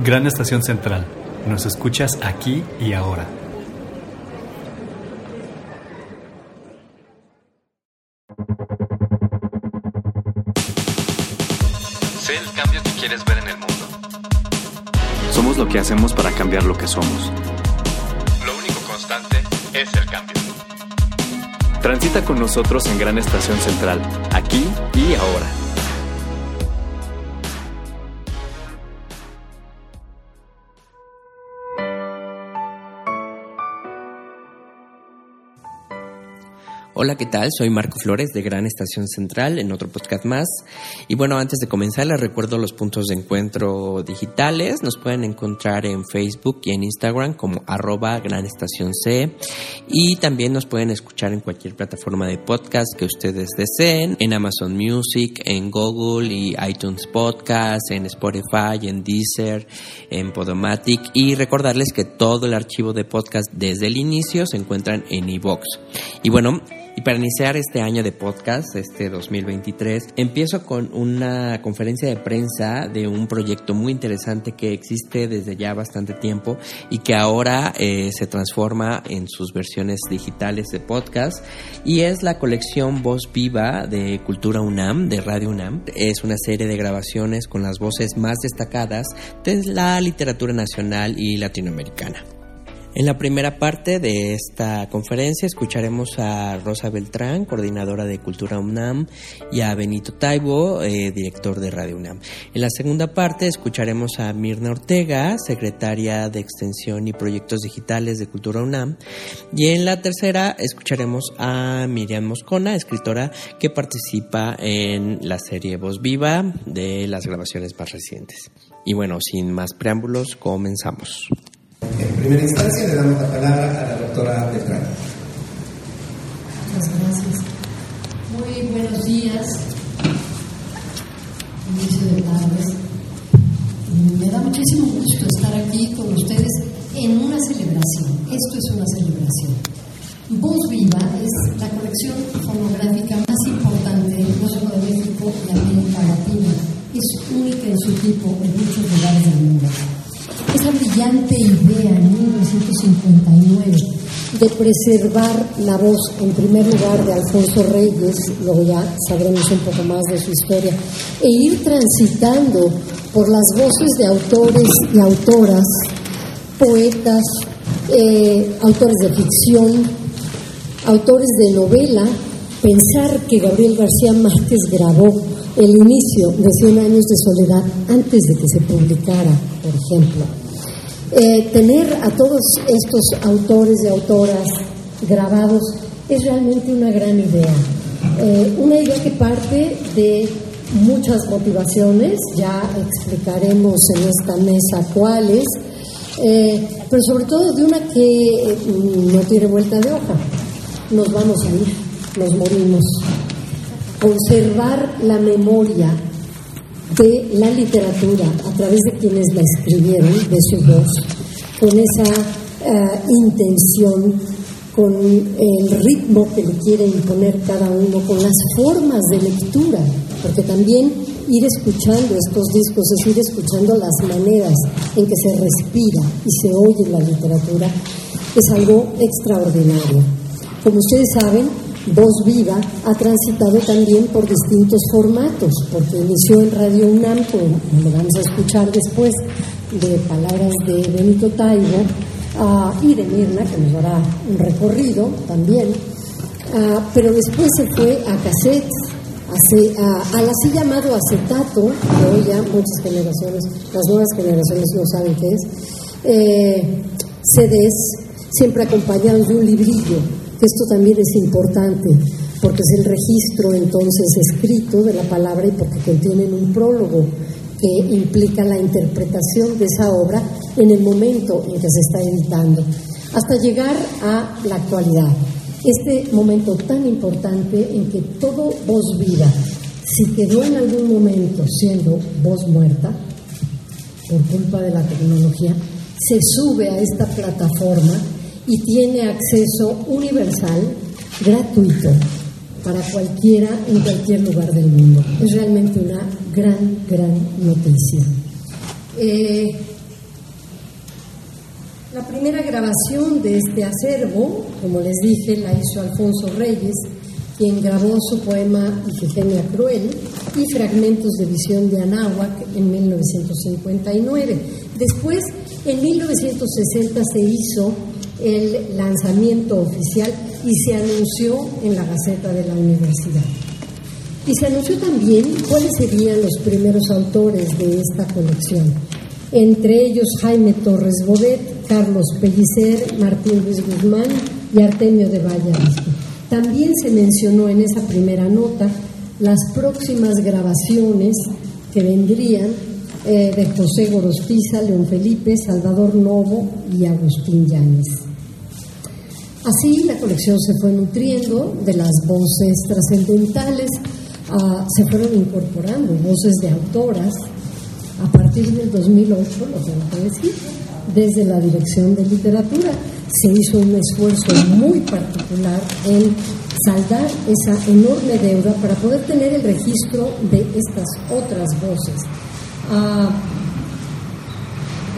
Gran Estación Central. Nos escuchas aquí y ahora. Sé el cambio que quieres ver en el mundo. Somos lo que hacemos para cambiar lo que somos. Lo único constante es el cambio. Transita con nosotros en Gran Estación Central, aquí y ahora. Hola, ¿qué tal? Soy Marco Flores de Gran Estación Central en otro podcast más. Y bueno, antes de comenzar les recuerdo los puntos de encuentro digitales. Nos pueden encontrar en Facebook y en Instagram como arroba Gran Estación C. Y también nos pueden escuchar en cualquier plataforma de podcast que ustedes deseen, en Amazon Music, en Google y iTunes Podcast, en Spotify, en Deezer, en Podomatic. Y recordarles que todo el archivo de podcast desde el inicio se encuentran en iVoox. Y bueno, y para iniciar este año de podcast, este 2023, empiezo con una conferencia de prensa de un proyecto muy interesante que existe desde ya bastante tiempo y que ahora eh, se transforma en sus versiones digitales de podcast y es la colección Voz Viva de Cultura UNAM, de Radio UNAM. Es una serie de grabaciones con las voces más destacadas de la literatura nacional y latinoamericana. En la primera parte de esta conferencia escucharemos a Rosa Beltrán, coordinadora de Cultura UNAM, y a Benito Taibo, eh, director de Radio UNAM. En la segunda parte escucharemos a Mirna Ortega, secretaria de Extensión y Proyectos Digitales de Cultura UNAM. Y en la tercera escucharemos a Miriam Moscona, escritora que participa en la serie Voz Viva de las grabaciones más recientes. Y bueno, sin más preámbulos, comenzamos. En primera instancia le damos la palabra a la doctora Beltrán. Muchas gracias. Muy buenos días. Inicio de tardes. Me da muchísimo gusto estar aquí con ustedes en una celebración. Esto es una celebración. Voz Viva es la colección fonográfica más importante no solo de México y América Latina. Es única en su tipo en muchos lugares del mundo esa brillante en 1959 de preservar la voz, en primer lugar, de Alfonso Reyes, luego ya sabremos un poco más de su historia, e ir transitando por las voces de autores y autoras, poetas, eh, autores de ficción, autores de novela, pensar que Gabriel García Márquez grabó el inicio de Cien años de soledad antes de que se publicara, por ejemplo. Eh, tener a todos estos autores y autoras grabados es realmente una gran idea. Eh, una idea que parte de muchas motivaciones, ya explicaremos en esta mesa cuáles, eh, pero sobre todo de una que no tiene vuelta de hoja. Nos vamos a ir, nos morimos conservar la memoria de la literatura a través de quienes la escribieron, de su voz, con esa uh, intención, con el ritmo que le quiere imponer cada uno, con las formas de lectura, porque también ir escuchando estos discos es ir escuchando las maneras en que se respira y se oye la literatura, es algo extraordinario. Como ustedes saben, Voz Viva ha transitado también por distintos formatos, porque inició en Radio UNAM, como lo vamos a escuchar después, de palabras de Benito Taibo uh, y de Mirna, que nos dará un recorrido también, uh, pero después se fue a cassettes, al así llamado acetato, que hoy ya muchas generaciones, las nuevas generaciones no saben qué es, eh, CDs, siempre acompañados de un librillo esto también es importante porque es el registro entonces escrito de la palabra y porque contienen un prólogo que implica la interpretación de esa obra en el momento en que se está editando, hasta llegar a la actualidad. Este momento tan importante en que todo voz viva, si quedó en algún momento siendo voz muerta, por culpa de la tecnología, se sube a esta plataforma y tiene acceso universal, gratuito, para cualquiera en cualquier lugar del mundo. Es realmente una gran, gran noticia. Eh, la primera grabación de este acervo, como les dije, la hizo Alfonso Reyes, quien grabó su poema Ifigenia Cruel y fragmentos de visión de Anáhuac en 1959. Después, en 1960 se hizo el lanzamiento oficial y se anunció en la Gaceta de la Universidad. Y se anunció también cuáles serían los primeros autores de esta colección, entre ellos Jaime Torres Bodet, Carlos Pellicer, Martín Luis Guzmán y Artemio de Valle También se mencionó en esa primera nota las próximas grabaciones que vendrían eh, de José Gorostiza, León Felipe, Salvador Novo y Agustín Yáñez. Así la colección se fue nutriendo de las voces trascendentales, ah, se fueron incorporando voces de autoras a partir del 2008, lo tengo que decir, desde la Dirección de Literatura. Se hizo un esfuerzo muy particular en saldar esa enorme deuda para poder tener el registro de estas otras voces. Ah,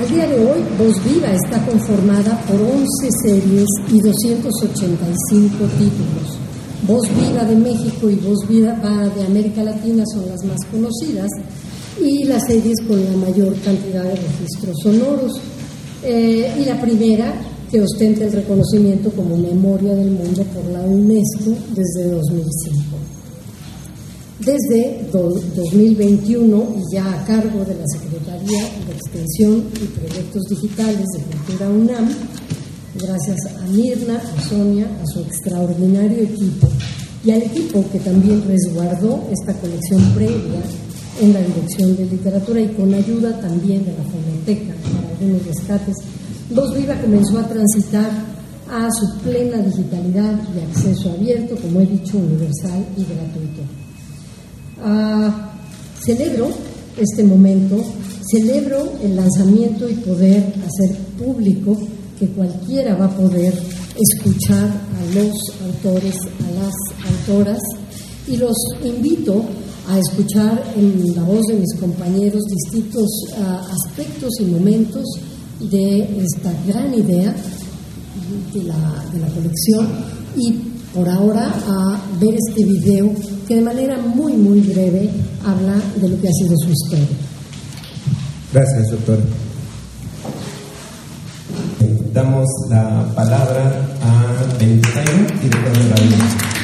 al día de hoy, Voz Viva está conformada por 11 series y 285 títulos. Voz Viva de México y Voz Viva de América Latina son las más conocidas y las series con la mayor cantidad de registros sonoros. Eh, y la primera que ostenta el reconocimiento como Memoria del Mundo por la UNESCO desde 2005. Desde 2021 y ya a cargo de la Secretaría de Extensión y Proyectos Digitales de Cultura UNAM, gracias a Mirna, a Sonia, a su extraordinario equipo y al equipo que también resguardó esta colección previa en la Dirección de Literatura y con ayuda también de la Fonoteca para algunos rescates Voz Viva comenzó a transitar a su plena digitalidad y acceso abierto, como he dicho, universal y gratuito. Celebro este momento, celebro el lanzamiento y poder hacer público que cualquiera va a poder escuchar a los autores, a las autoras, y los invito a escuchar en la voz de mis compañeros distintos ah, aspectos y momentos de esta gran idea de la, de la colección y por ahora a ver este video que de manera muy, muy breve habla de lo que ha sido su historia. Gracias, doctor. Damos la palabra a Benitayo, director de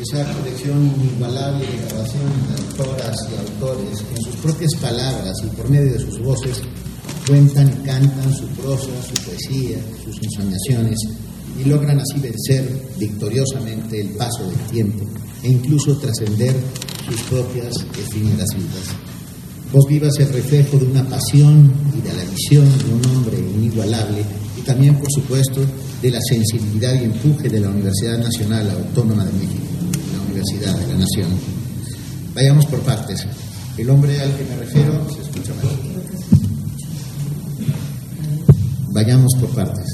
esa colección inigualable de grabación de autoras y autores que en sus propias palabras y por medio de sus voces cuentan y cantan su prosa, su poesía, sus ensoñaciones y logran así vencer victoriosamente el paso del tiempo e incluso trascender sus propias efímeras vidas. Voz Viva es el reflejo de una pasión y de la visión de un hombre inigualable y también, por supuesto, de la sensibilidad y empuje de la Universidad Nacional Autónoma de México, de la Nación. Vayamos por partes. El hombre al que me refiero se escucha mal. Vayamos por partes.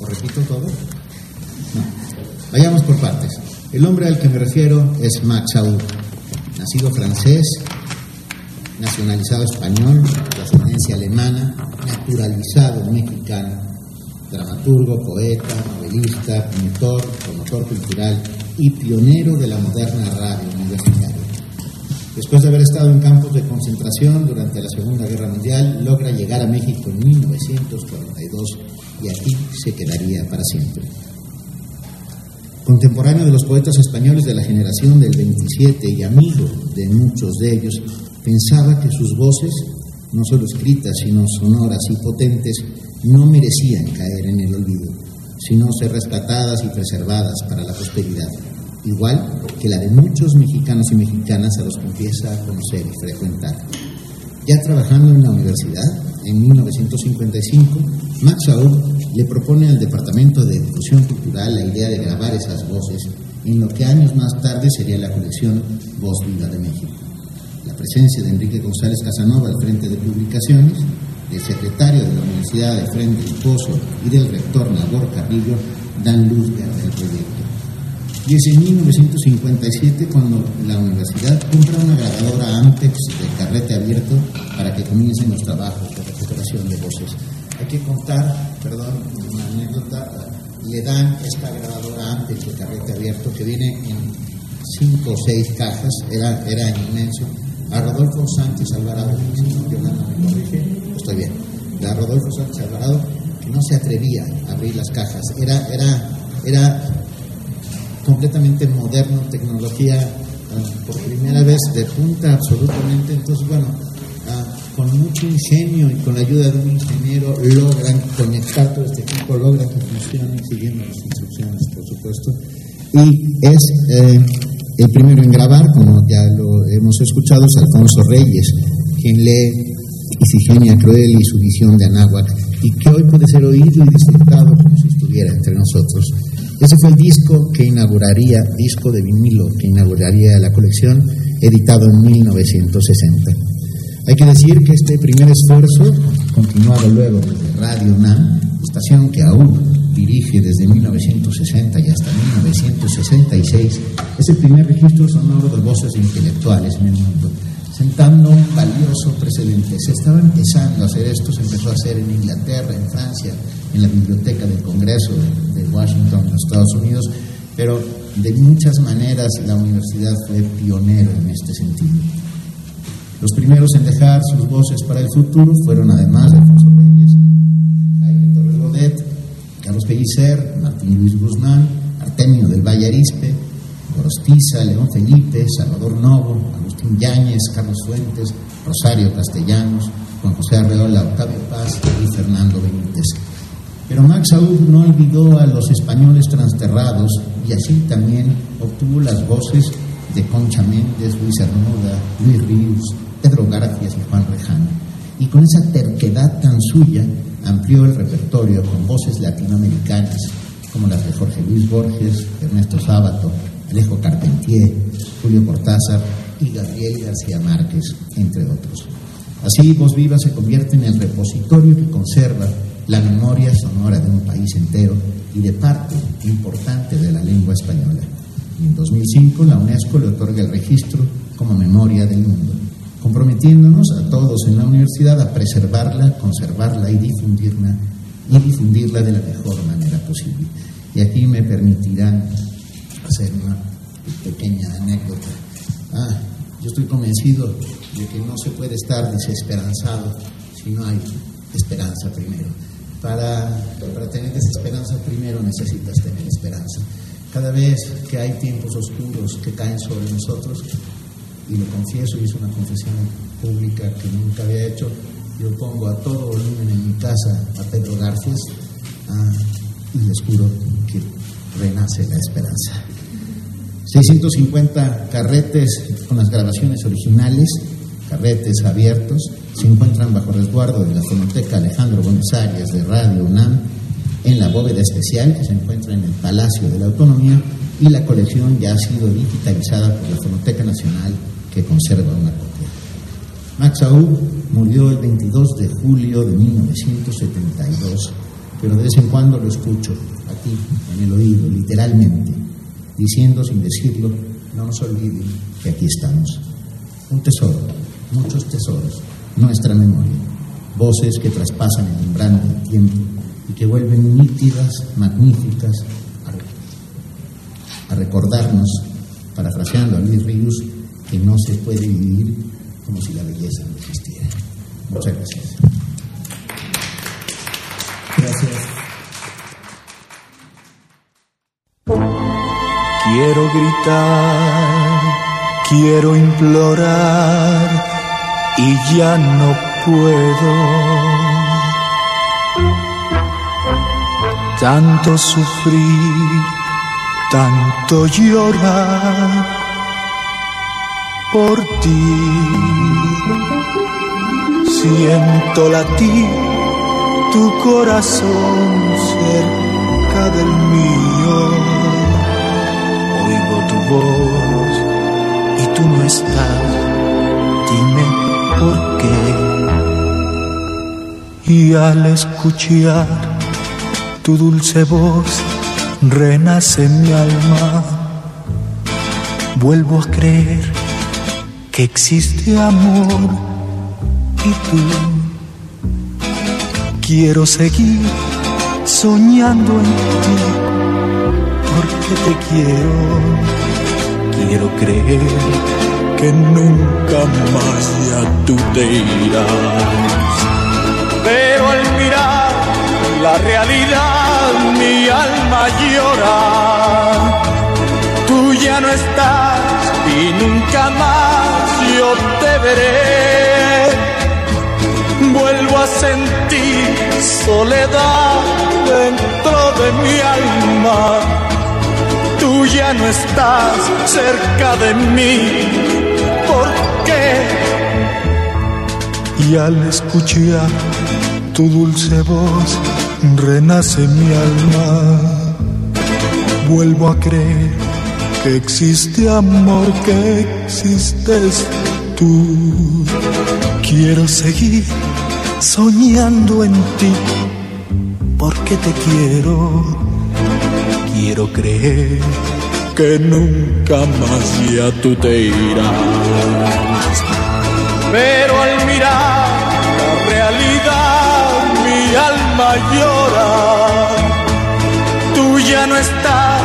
¿O repito todo? No. Vayamos por partes. El hombre al que me refiero es Max Aub, nacido francés, nacionalizado español, de ascendencia alemana, naturalizado mexicano, dramaturgo, poeta, novelista, pintor, promotor cultural y pionero de la moderna radio universitaria. Después de haber estado en campos de concentración durante la Segunda Guerra Mundial, logra llegar a México en 1942 y aquí se quedaría para siempre. Contemporáneo de los poetas españoles de la generación del 27 y amigo de muchos de ellos, pensaba que sus voces, no solo escritas, sino sonoras y potentes, no merecían caer en el olvido, sino ser rescatadas y preservadas para la prosperidad, igual que la de muchos mexicanos y mexicanas a los que empieza a conocer y frecuentar. Ya trabajando en la universidad, en 1955, Max Aub le propone al Departamento de Difusión Cultural la idea de grabar esas voces en lo que años más tarde sería la colección Voz Viva de México. La presencia de Enrique González Casanova al frente de publicaciones, del secretario de la Universidad de Frente del Pozo y del rector Nabor Carrillo dan luz verde al proyecto. Y es en 1957 cuando la universidad compra una grabadora Ampex de carrete abierto para que comiencen los trabajos de recuperación de voces hay que contar, perdón, una anécdota, le dan esta grabadora antes de carrete abierto que viene en cinco o seis cajas, era, era inmenso, a Rodolfo Sánchez Alvarado, no Yolanda me corrige, estoy bien, a Rodolfo Sánchez Alvarado, no se atrevía a abrir las cajas, era, era, era completamente moderno, tecnología ah, por primera vez de punta absolutamente, entonces bueno, con mucho ingenio y con la ayuda de un ingeniero logran conectar todo este equipo, logran que funcione siguiendo las instrucciones, por supuesto. Y es eh, el primero en grabar, como ya lo hemos escuchado, es Alfonso Reyes, quien lee Isigenia Cruel y su visión de Anáhuac, y que hoy puede ser oído y disfrutado como si estuviera entre nosotros. Ese fue el disco que inauguraría, disco de vinilo, que inauguraría la colección, editado en 1960. Hay que decir que este primer esfuerzo, continuado luego desde Radio NAM, estación que aún dirige desde 1960 y hasta 1966, es el primer registro sonoro de voces intelectuales en el mundo, sentando un valioso precedente. Se estaba empezando a hacer esto, se empezó a hacer en Inglaterra, en Francia, en la Biblioteca del Congreso de Washington, en Estados Unidos, pero de muchas maneras la universidad fue pionera en este sentido. Los primeros en dejar sus voces para el futuro fueron además Alfonso Reyes, Jaime Torres Rodet, Carlos Pellicer, Martín Luis Guzmán, Artemio del Valle Arispe, Gorostiza, León Felipe, Salvador Novo, Yáñez, Carlos Fuentes, Rosario Castellanos, Juan José Arreola, Octavio Paz y Fernando Benítez. Pero Max Aub no olvidó a los españoles transterrados y así también obtuvo las voces de Concha Méndez, Luis Arnuda, Luis Ríos, Pedro Garfias y Juan Rejano. Y con esa terquedad tan suya amplió el repertorio con voces latinoamericanas como las de Jorge Luis Borges, Ernesto Sábato, Alejo Carpentier, Julio Cortázar y Gabriel García Márquez, entre otros. Así, Voz Viva se convierte en el repositorio que conserva la memoria sonora de un país entero y de parte importante de la lengua española. Y en 2005 la UNESCO le otorga el registro como memoria del mundo comprometiéndonos a todos en la universidad a preservarla, conservarla y difundirla, y difundirla de la mejor manera posible. Y aquí me permitirán hacer una pequeña anécdota. Ah, yo estoy convencido de que no se puede estar desesperanzado si no hay esperanza primero. Para, para tener desesperanza primero necesitas tener esperanza. Cada vez que hay tiempos oscuros que caen sobre nosotros, y lo confieso y es una confesión pública que nunca había hecho. Yo pongo a todo volumen en mi casa a Pedro Garfias ah, y les juro que renace la esperanza. 650 carretes con las grabaciones originales, carretes abiertos, se encuentran bajo resguardo de la Fonoteca Alejandro González de Radio UNAM en la bóveda especial que se encuentra en el Palacio de la Autonomía y la colección ya ha sido digitalizada por la Fonoteca Nacional que conserva una copia. Max Aub murió el 22 de julio de 1972, pero de vez en cuando lo escucho aquí, en el oído, literalmente, diciendo sin decirlo, no nos olviden que aquí estamos. Un tesoro, muchos tesoros, nuestra memoria, voces que traspasan el umbral del tiempo y que vuelven nítidas, magníficas, a, recordarnos, parafraseando a Luis Ríos, que no se puede vivir como si la belleza no existiera. Muchas gracias. Gracias. Quiero gritar, quiero implorar y ya no puedo. Tanto sufrir, tanto llorar por ti. Siento latir tu corazón cerca del mío voz y tú no estás, dime por qué. Y al escuchar tu dulce voz, renace mi alma. Vuelvo a creer que existe amor y tú. Quiero seguir soñando en ti porque te quiero, quiero creer que nunca más ya tú te irás. Pero al mirar la realidad mi alma llora, tú ya no estás y nunca más yo te veré. Vuelvo a sentir soledad dentro de mi alma tú ya no estás cerca de mí. ¿Por qué? Y al escuchar tu dulce voz, renace mi alma. Vuelvo a creer que existe amor, que existes tú. Quiero seguir soñando en ti, porque te quiero quiero creer que nunca más ya tú te irás. Pero al mirar la realidad mi alma llora. Tú ya no estás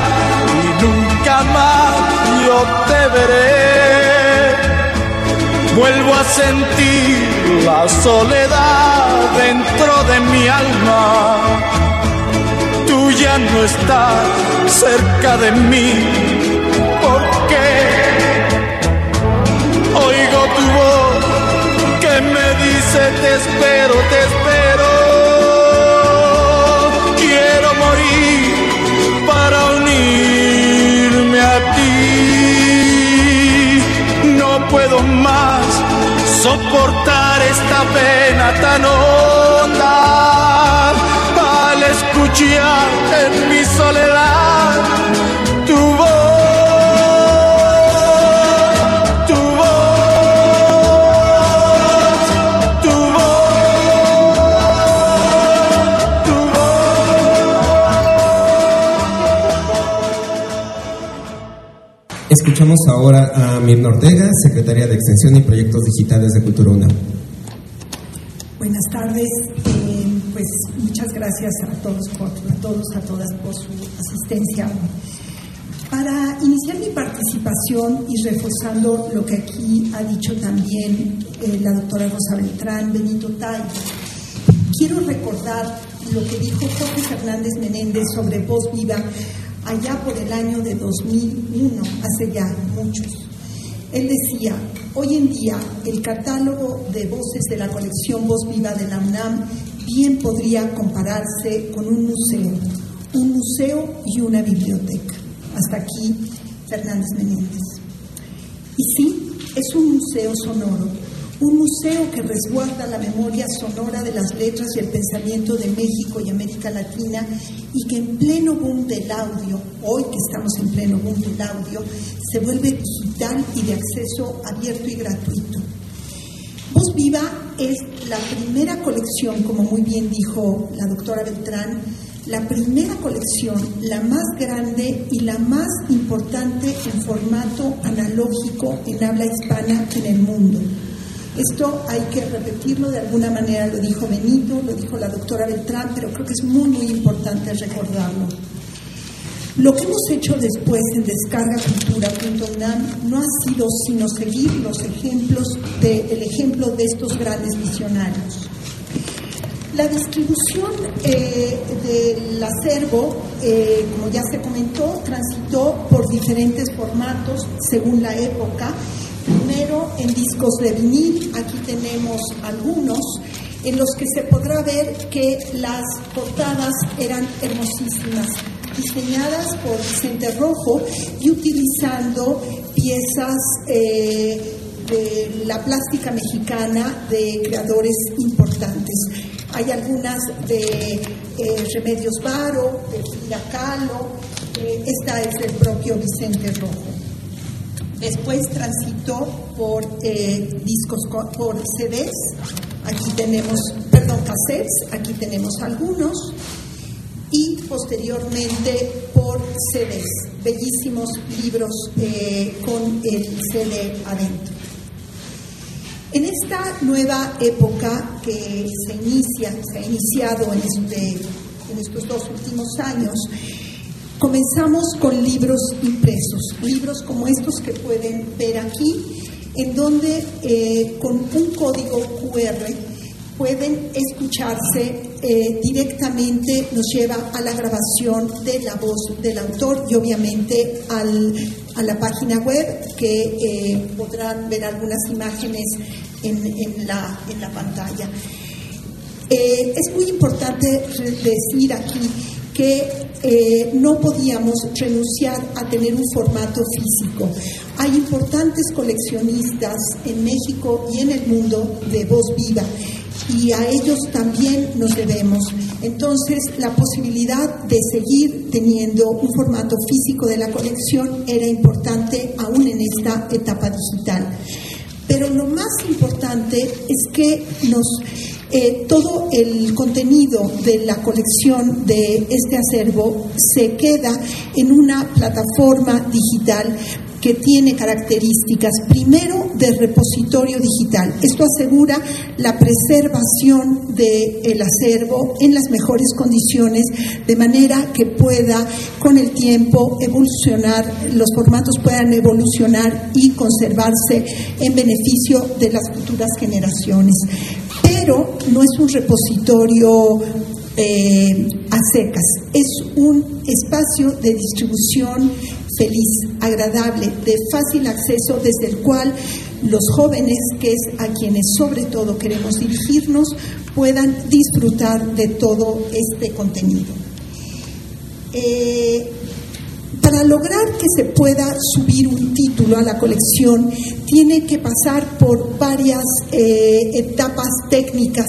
y nunca más yo te veré. Vuelvo a sentir la soledad dentro de mi alma ya no estás cerca de mí. Porque oigo tu voz que me dice te espero, te espero. Quiero morir para unirme a ti. No puedo más soportar esta pena tan honda en mi soledad tu tu tu voz, tu Escuchamos ahora a Mirna Ortega, secretaria de Extensión y Proyectos Digitales de Cultura UNAM. Buenas tardes muchas gracias a todos, a todos, a todas por su asistencia. Para iniciar mi participación y reforzando lo que aquí ha dicho también eh, la doctora Rosa Beltrán, Benito Tai, quiero recordar lo que dijo Jorge Fernández Menéndez sobre Voz Viva allá por el año de 2001, hace ya muchos. Él decía, hoy en día el catálogo de voces de la colección Voz Viva de la bien podría compararse con un museo, un museo y una biblioteca. Hasta aquí Fernández Menéndez. Y sí, es un museo sonoro, un museo que resguarda la memoria sonora de las letras y el pensamiento de México y América Latina y que en pleno boom del audio, hoy que estamos en pleno boom del audio, se vuelve digital y de acceso abierto y gratuito. Voz Viva es la primera colección, como muy bien dijo la doctora Beltrán, la primera colección, la más grande y la más importante en formato analógico en habla hispana en el mundo. Esto hay que repetirlo de alguna manera, lo dijo Benito, lo dijo la doctora Beltrán, pero creo que es muy, muy importante recordarlo. Lo que hemos hecho después en descargacultura.unam no ha sido sino seguir los ejemplos de, el ejemplo de estos grandes visionarios. La distribución eh, del acervo, eh, como ya se comentó, transitó por diferentes formatos según la época. En discos de vinil, aquí tenemos algunos, en los que se podrá ver que las portadas eran hermosísimas, diseñadas por Vicente Rojo y utilizando piezas eh, de la plástica mexicana de creadores importantes. Hay algunas de eh, Remedios Varo, de Frida Kahlo, eh, esta es del propio Vicente Rojo. Después transitó por discos, por CDs, aquí tenemos, perdón, cassettes, aquí tenemos algunos, y posteriormente por CDs, bellísimos libros eh, con el CD adentro. En esta nueva época que se inicia, se ha iniciado en, este, en estos dos últimos años, comenzamos con libros impresos, libros como estos que pueden ver aquí, en donde eh, con un código QR pueden escucharse eh, directamente, nos lleva a la grabación de la voz del autor y obviamente al, a la página web que eh, podrán ver algunas imágenes en, la, en la, pantalla. es muy importante decir aquí que no podíamos renunciar a tener un formato físico. Hay importantes coleccionistas en México y en el mundo de voz viva y a ellos también nos debemos. Entonces, la posibilidad de seguir teniendo un formato físico de la colección era importante aún en esta etapa digital. Pero lo más importante es que nos eh, todo el contenido de la colección de este acervo se queda en una plataforma digital que tiene características, primero, de repositorio digital. Esto asegura la preservación del acervo en las mejores condiciones, de manera que pueda, con el tiempo, evolucionar, los formatos puedan evolucionar y conservarse en beneficio de las futuras generaciones. Pero no es un repositorio eh, a secas, es un espacio de distribución feliz, agradable, de fácil acceso, desde el cual los jóvenes, que es a quienes sobre todo queremos dirigirnos, puedan disfrutar de todo este contenido. Eh, para lograr que se pueda subir un título a la colección, tiene que pasar por varias eh, etapas técnicas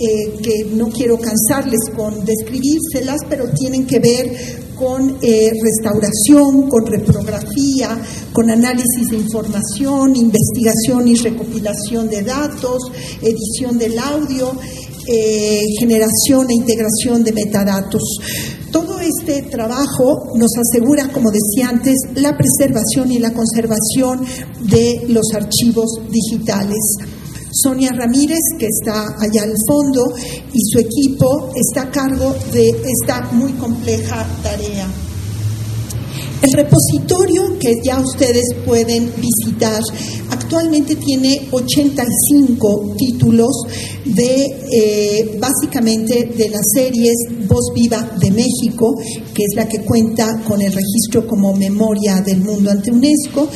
eh, que no quiero cansarles con describírselas, pero tienen que ver con eh, restauración, con reprografía, con análisis de información, investigación y recopilación de datos, edición del audio, generación e integración de metadatos. Todo este trabajo nos asegura, como decía antes, la preservación y la conservación de los archivos digitales. Sonia Ramírez, que está allá al fondo, y su equipo está a cargo de esta muy compleja tarea. El repositorio que ya ustedes pueden visitar actualmente tiene 85 títulos de eh, básicamente de las series Voz Viva de México, que es la que cuenta con el registro como memoria del mundo ante UNESCO,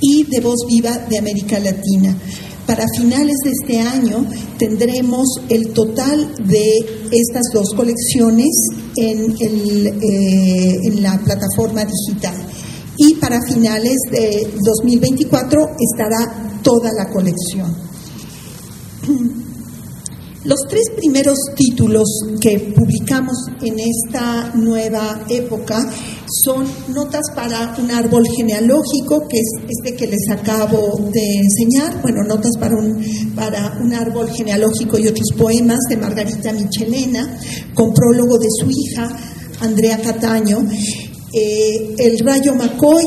y de Voz Viva de América Latina. Para finales de este año tendremos el total de estas dos colecciones en, eh, en la plataforma digital. Y para finales de 2024 estará toda la colección. Los tres primeros títulos que publicamos en esta nueva época son Notas para un árbol genealógico, que es este que les acabo de enseñar, bueno, Notas para un, para un árbol genealógico y otros poemas de Margarita Michelena, con prólogo de su hija, Andrea Cataño, eh, El Rayo Macoy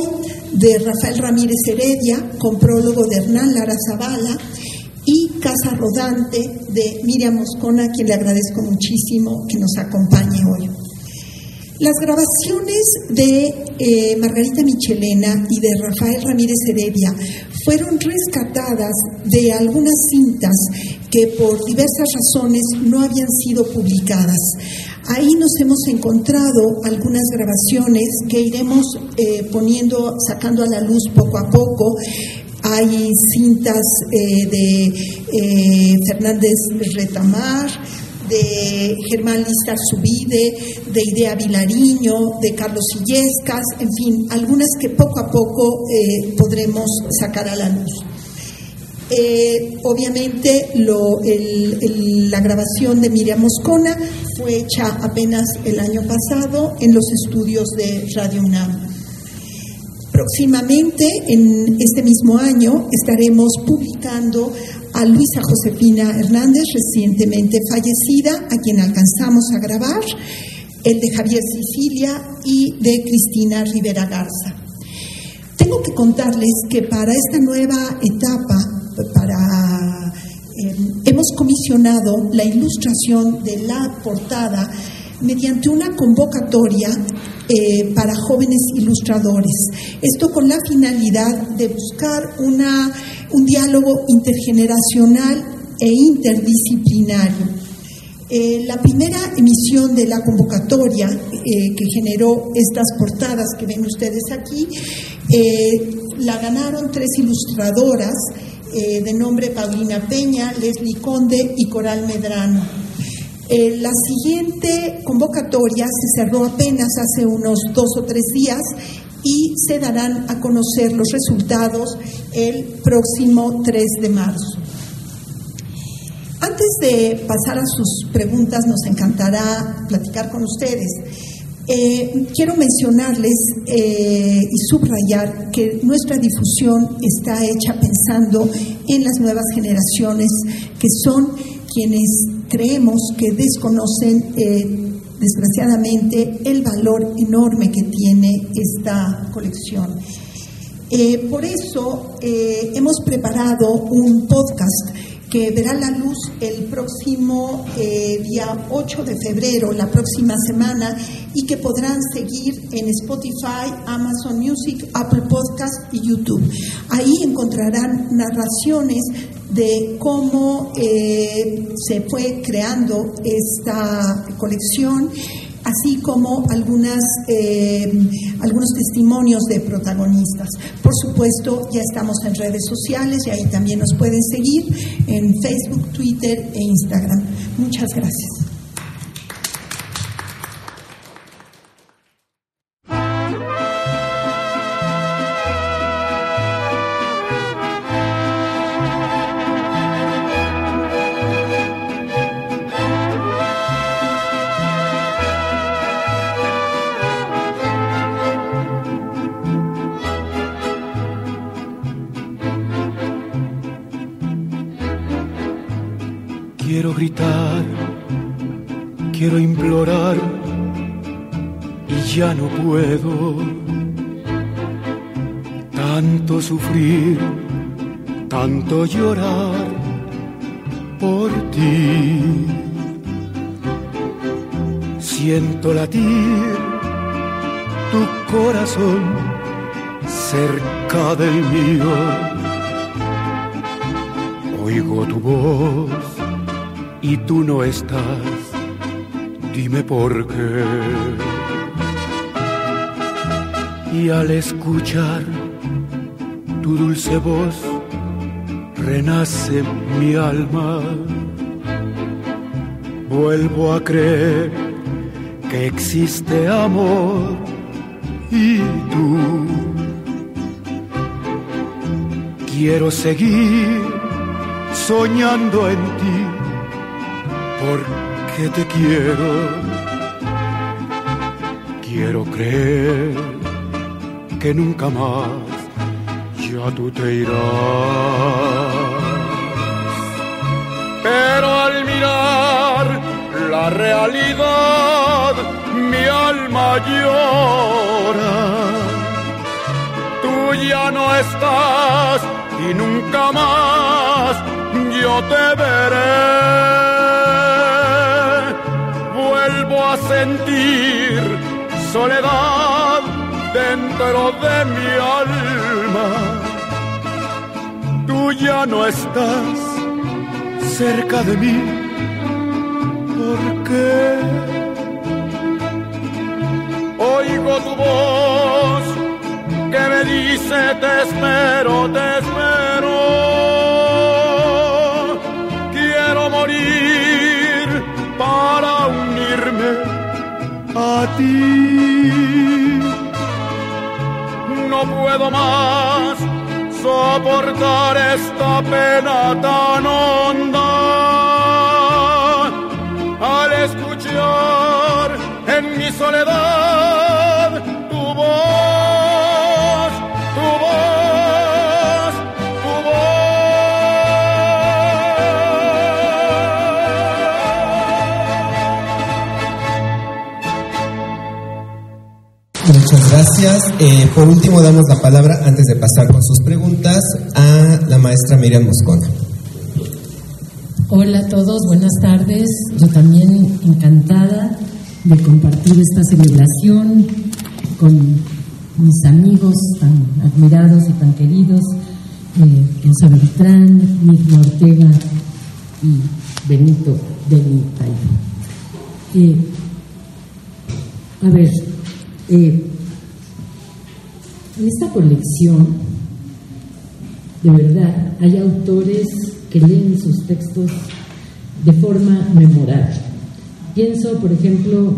de Rafael Ramírez Heredia, con prólogo de Hernán Lara Zavala, y Casa Rodante de Miriam Moscona, a quien le agradezco muchísimo que nos acompañe hoy. Las grabaciones de eh, Margarita Michelena y de Rafael Ramírez Heredia fueron rescatadas de algunas cintas que por diversas razones no habían sido publicadas. Ahí nos hemos encontrado algunas grabaciones que iremos eh, poniendo, sacando a la luz poco a poco. Hay cintas eh, de eh, Fernández Retamar, de Germán Listar Subide, de Idea Vilariño, de Carlos Illescas, en fin, algunas que poco a poco podremos sacar a la luz. Eh, obviamente la grabación de Miriam Moscona fue hecha apenas el año pasado en los estudios de Radio UNAM. Próximamente, en este mismo año, estaremos publicando a Luisa Josefina Hernández, recientemente fallecida, a quien alcanzamos a grabar, el de Javier Sicilia y de Cristina Rivera Garza. Tengo que contarles que para esta nueva etapa para eh, hemos comisionado la ilustración de la portada mediante una convocatoria eh, para jóvenes ilustradores. Esto con la finalidad de buscar una, un diálogo intergeneracional e interdisciplinario. Eh, la primera emisión de la convocatoria que generó estas portadas que ven ustedes aquí, la ganaron tres ilustradoras eh, de nombre Paulina Peña, Leslie Conde y Coral Medrano. Eh, la siguiente convocatoria se cerró apenas hace unos dos o tres días y se darán a conocer los resultados el próximo 3 de marzo. Antes de pasar a sus preguntas, nos encantará platicar con ustedes. Eh, quiero mencionarles eh, y subrayar que nuestra difusión está hecha pensando en las nuevas generaciones que son quienes creemos que desconocen eh, desgraciadamente el valor enorme que tiene esta colección. por eso hemos preparado un podcast que verá la luz el próximo eh, día 8 de febrero, la próxima semana, y que podrán seguir en Spotify, Amazon Music, Apple Podcast y YouTube. Ahí encontrarán narraciones de cómo eh, se fue creando esta colección así como algunas, eh, algunos testimonios de protagonistas. Por supuesto, ya estamos en redes sociales y ahí también nos pueden seguir en Facebook, Twitter e Instagram. Muchas gracias. Por qué. Y al escuchar tu dulce voz renace mi alma. Vuelvo a creer que existe amor y tú. Quiero seguir soñando en ti porque te quiero. Quiero creer que nunca más tú te irás. Pero al mirar la realidad, mi alma llora. Tú ya no estás y nunca más yo te veré. Vuelvo a sentir soledad dentro de mi alma tú ya no estás, cerca de mí. ¿Por qué? Oigo tu voz que me dice te espero, te espero. A ti. No puedo más soportar esta pena tan honda al escuchar en mi soledad gracias. Eh, por último, damos la palabra, antes de pasar con sus preguntas, a la maestra Miriam Moscona. Hola a todos, buenas tardes. Yo también encantada de compartir esta celebración con mis amigos tan admirados y tan queridos, eh, Elsa Beltrán, Mirna Ortega y Benito Benita. Eh, a ver, eh, en esta colección, de verdad, hay autores que leen sus textos de forma memorable. Pienso, por ejemplo,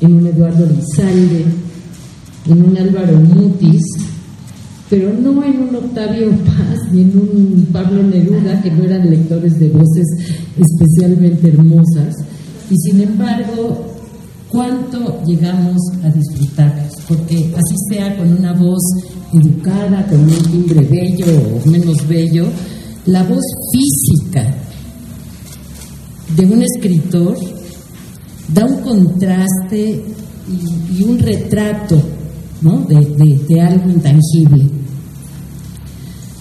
en un Eduardo Lizalde, en un Álvaro Mutis, pero no en un Octavio Paz ni en un Pablo Neruda, que no eran lectores de voces especialmente hermosas. Y sin embargo, cuánto llegamos a disfrutarlos, porque así sea con una voz educada, con un timbre bello o menos bello, la voz física de un escritor da un contraste y, un retrato ¿no? de algo intangible.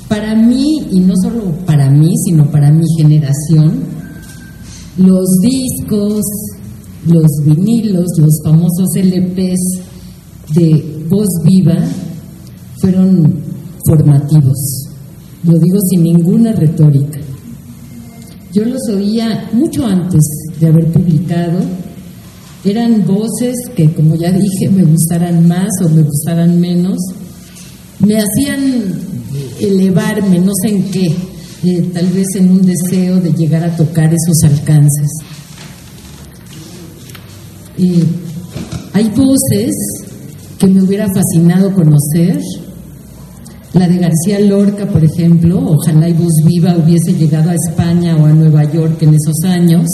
Para mí, y no solo para mí, sino para mi generación, los discos, los vinilos, los famosos LPs de voz viva fueron formativos. Lo digo sin ninguna retórica. Yo los oía mucho antes de haber publicado. Eran voces que, como ya dije, me gustaran más o me gustaran menos. Me hacían elevarme, no sé en qué, eh, tal vez en un deseo de llegar a tocar esos alcances. Eh, hay voces que me hubiera fascinado conocer. La de García Lorca, por ejemplo, ojalá y voz viva hubiese llegado a España o a Nueva York en esos años,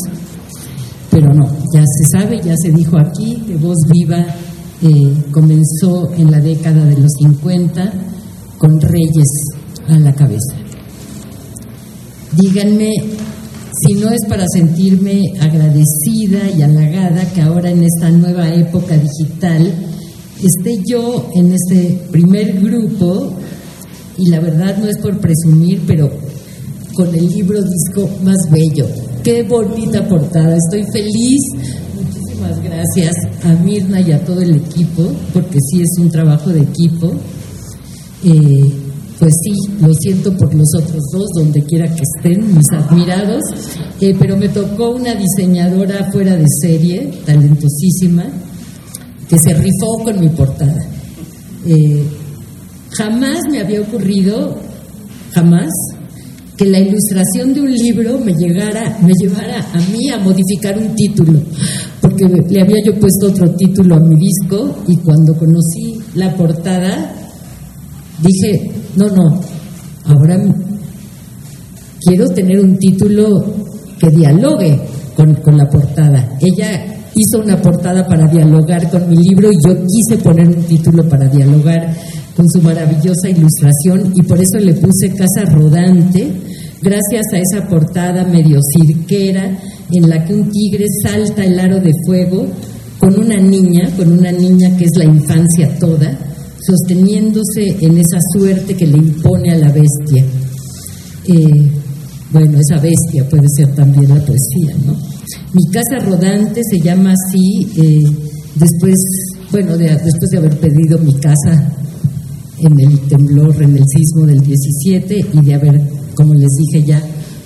pero no, ya se sabe, ya se dijo aquí que voz viva eh, comenzó en la década de los 50 con Reyes a la cabeza. Díganme si no es para sentirme agradecida y halagada que ahora en esta nueva época digital esté yo en este primer grupo y la verdad no es por presumir, pero con el libro disco más bello. Qué bonita portada, estoy feliz. Muchísimas gracias a Mirna y a todo el equipo, porque sí es un trabajo de equipo. Eh, pues sí, lo siento por los otros dos, donde quiera que estén, mis admirados, eh, pero me tocó una diseñadora fuera de serie, talentosísima, que se rifó con mi portada. Eh, jamás me había ocurrido, jamás, que la ilustración de un libro me llegara, me llevara a mí a modificar un título, porque le había yo puesto otro título a mi disco y cuando conocí la portada dije, no, no, ahora quiero tener un título que dialogue con, con la portada. Ella hizo una portada para dialogar con mi libro y yo quise poner un título para dialogar con su maravillosa ilustración y por eso le puse Casa Rodante, gracias a esa portada medio cirquera en la que un tigre salta el aro de fuego con una niña, con una niña que es la infancia toda, sosteniéndose en esa suerte que le impone a la bestia. Eh, bueno, esa bestia puede ser también la poesía, ¿no? Mi casa rodante se llama así eh, después, bueno, de, después de haber pedido mi casa en el temblor, en el sismo del 17 y de haber, como les dije ya,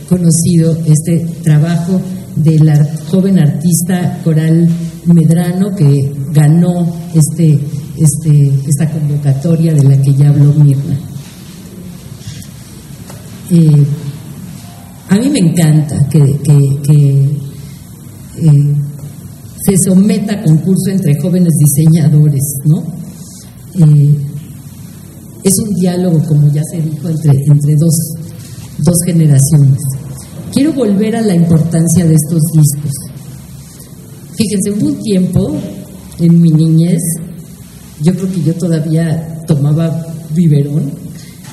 conocido este trabajo de la joven artista Coral Medrano que ganó este, este, esta convocatoria de la que ya habló Mirna. Eh, a mí me encanta que, eh, se someta a concurso entre jóvenes diseñadores, ¿no? Eh, es un diálogo, como ya se dijo, entre, entre dos, dos generaciones. Quiero volver a la importancia de estos discos. Fíjense, hubo un tiempo en mi niñez, yo creo que yo todavía tomaba biberón,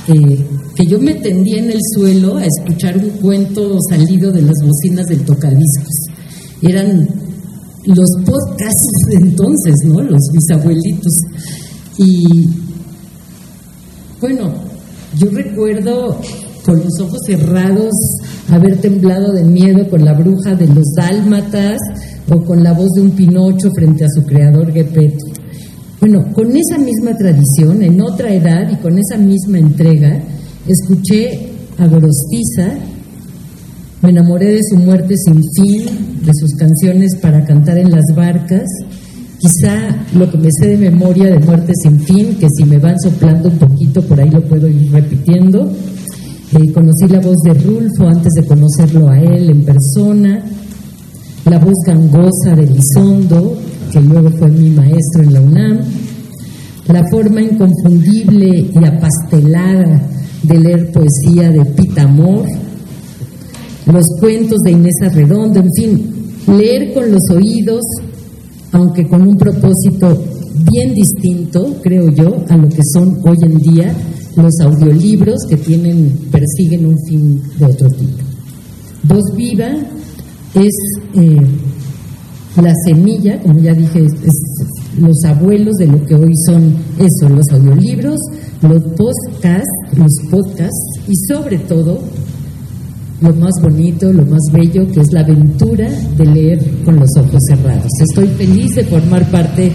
eh, que yo me tendía en el suelo a escuchar un cuento salido de las bocinas del tocadiscos. Eran los podcasts de entonces, ¿no? Los bisabuelitos. Y bueno, yo recuerdo con los ojos cerrados haber temblado de miedo con la bruja de los dálmatas o con la voz de un Pinocho frente a su creador Gepetto. Bueno, con esa misma tradición, en otra edad y con esa misma entrega, escuché a Gorostiza, me enamoré de su muerte sin fin, de sus canciones para cantar en las barcas, quizá lo que me sé de memoria de muerte sin fin, que si me van soplando un poquito por ahí lo puedo ir repitiendo, eh, conocí la voz de Rulfo antes de conocerlo a él en persona, la voz gangosa de Lizondo, que luego fue mi maestro en la UNAM, la forma inconfundible y apastelada de leer poesía de Pita Amor, los cuentos de Inés Arredondo, en fin, leer con los oídos, aunque con un propósito bien distinto, creo yo, a lo que son hoy en día los audiolibros que tienen, persiguen un fin de otro tipo. Voz viva es eh, la semilla, como ya dije, los abuelos de lo que hoy son eso, los audiolibros, los podcasts, los podcasts y sobre todo lo más bonito, lo más bello, que es la aventura de leer con los ojos cerrados. Estoy feliz de formar parte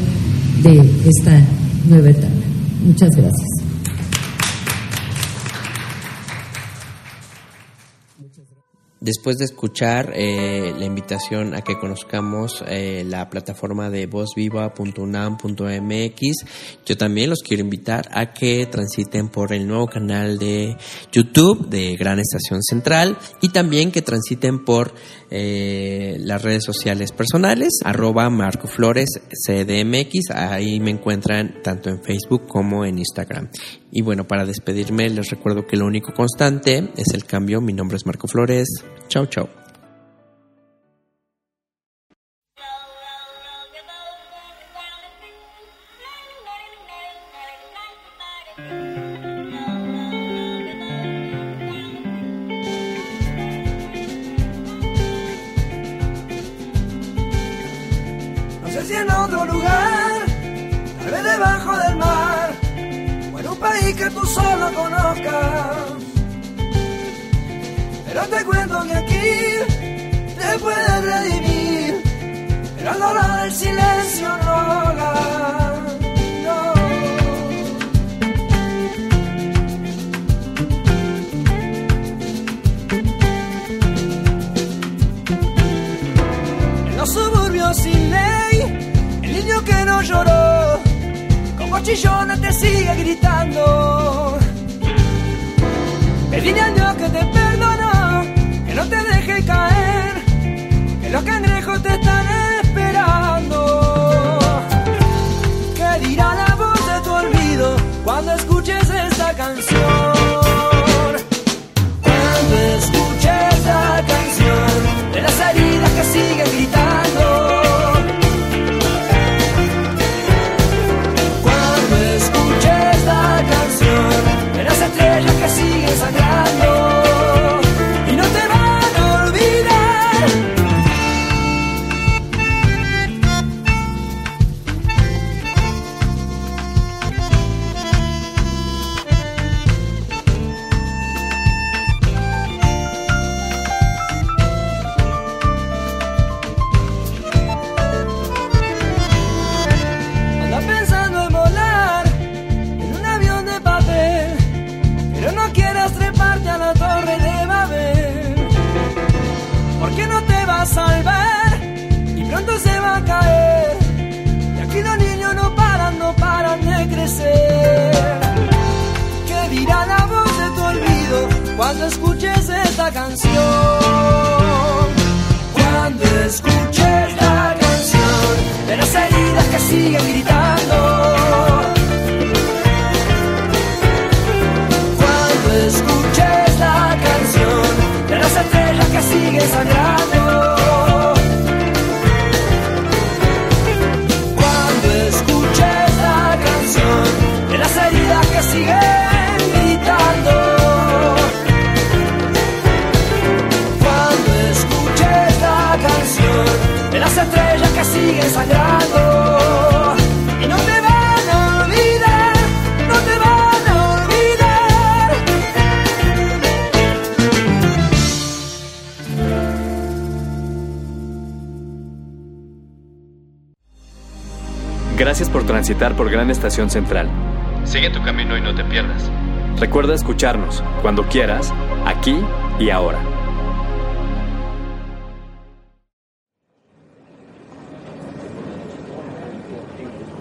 de esta nueva etapa. Muchas gracias. Después de escuchar eh, la invitación a que conozcamos eh, la plataforma de vozviva.unam.mx, yo también los quiero invitar a que transiten por el nuevo canal de YouTube de Gran Estación Central y también que transiten por eh, las redes sociales personales, arroba Marco Flores CDMX, ahí me encuentran tanto en Facebook como en Instagram. Y bueno, para despedirme les recuerdo que lo único constante es el cambio. Mi nombre es Marco Flores. Chau. No que tú solo conozcas. Pero te cuento que aquí te puedes redimir, pero el dolor del silencio no ahoga. No. En los suburbios sin ley, el niño que no lloró, como chillones te sigue gritando. Pedile a Dios que te perdonó, que no te deje caer, que los cangrejos te están esperando. ¿Qué dirá la voz de tu olvido cuando escuches esta canción? Cuando escuches la canción de las heridas Y no te van a olvidar, no te van a olvidar. Gracias por transitar por Gran Estación Central. Sigue tu camino y no te pierdas. Recuerda escucharnos cuando quieras, aquí y ahora.